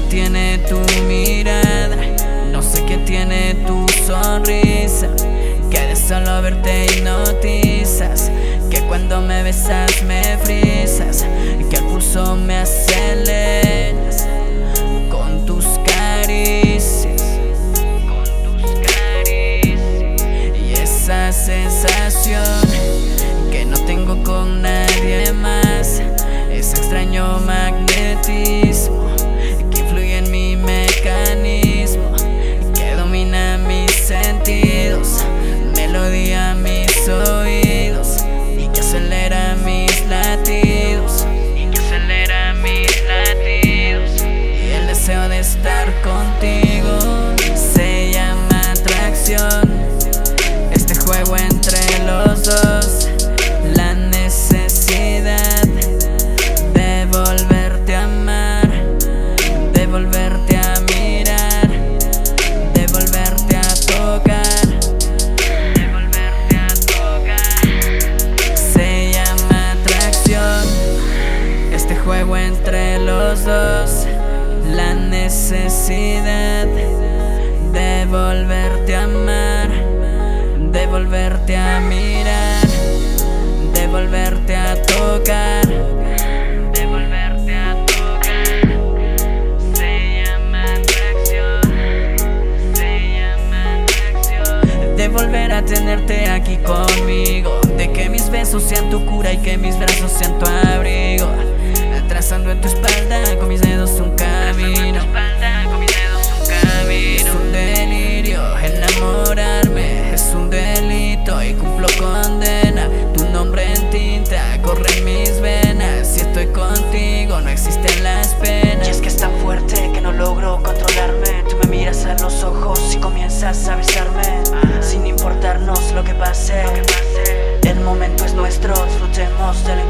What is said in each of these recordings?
tiene tu mirada, no sé qué tiene tu sonrisa. Que de solo verte hipnotizas, que cuando me besas me frisas, que el pulso me aceleras con tus caricias, con tus caricias y esa sensación que no tengo con nadie más, ese extraño magnetismo de volverte a amar, de volverte a mirar, de volverte a tocar, de volverte a tocar. Se llama atracción, se llama atracción. De volver a tenerte aquí conmigo, de que mis besos sean tu cura y que mis brazos sean tu abrigo. Comienzas a besarme. Sin importarnos lo que pase. El momento es nuestro, disfrutemos del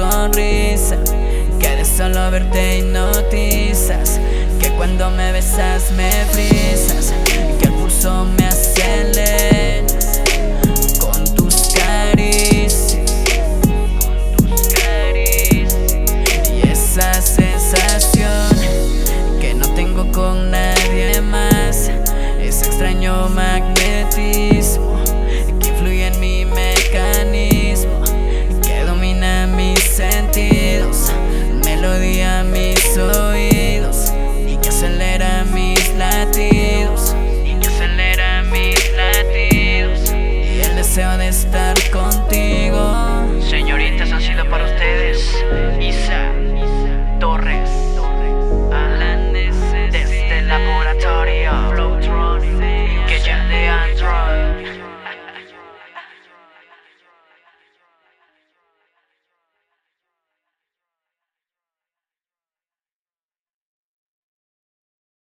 sonrisa, solo verte hipnotizas, que cuando me besas me frisas, deseo de estar con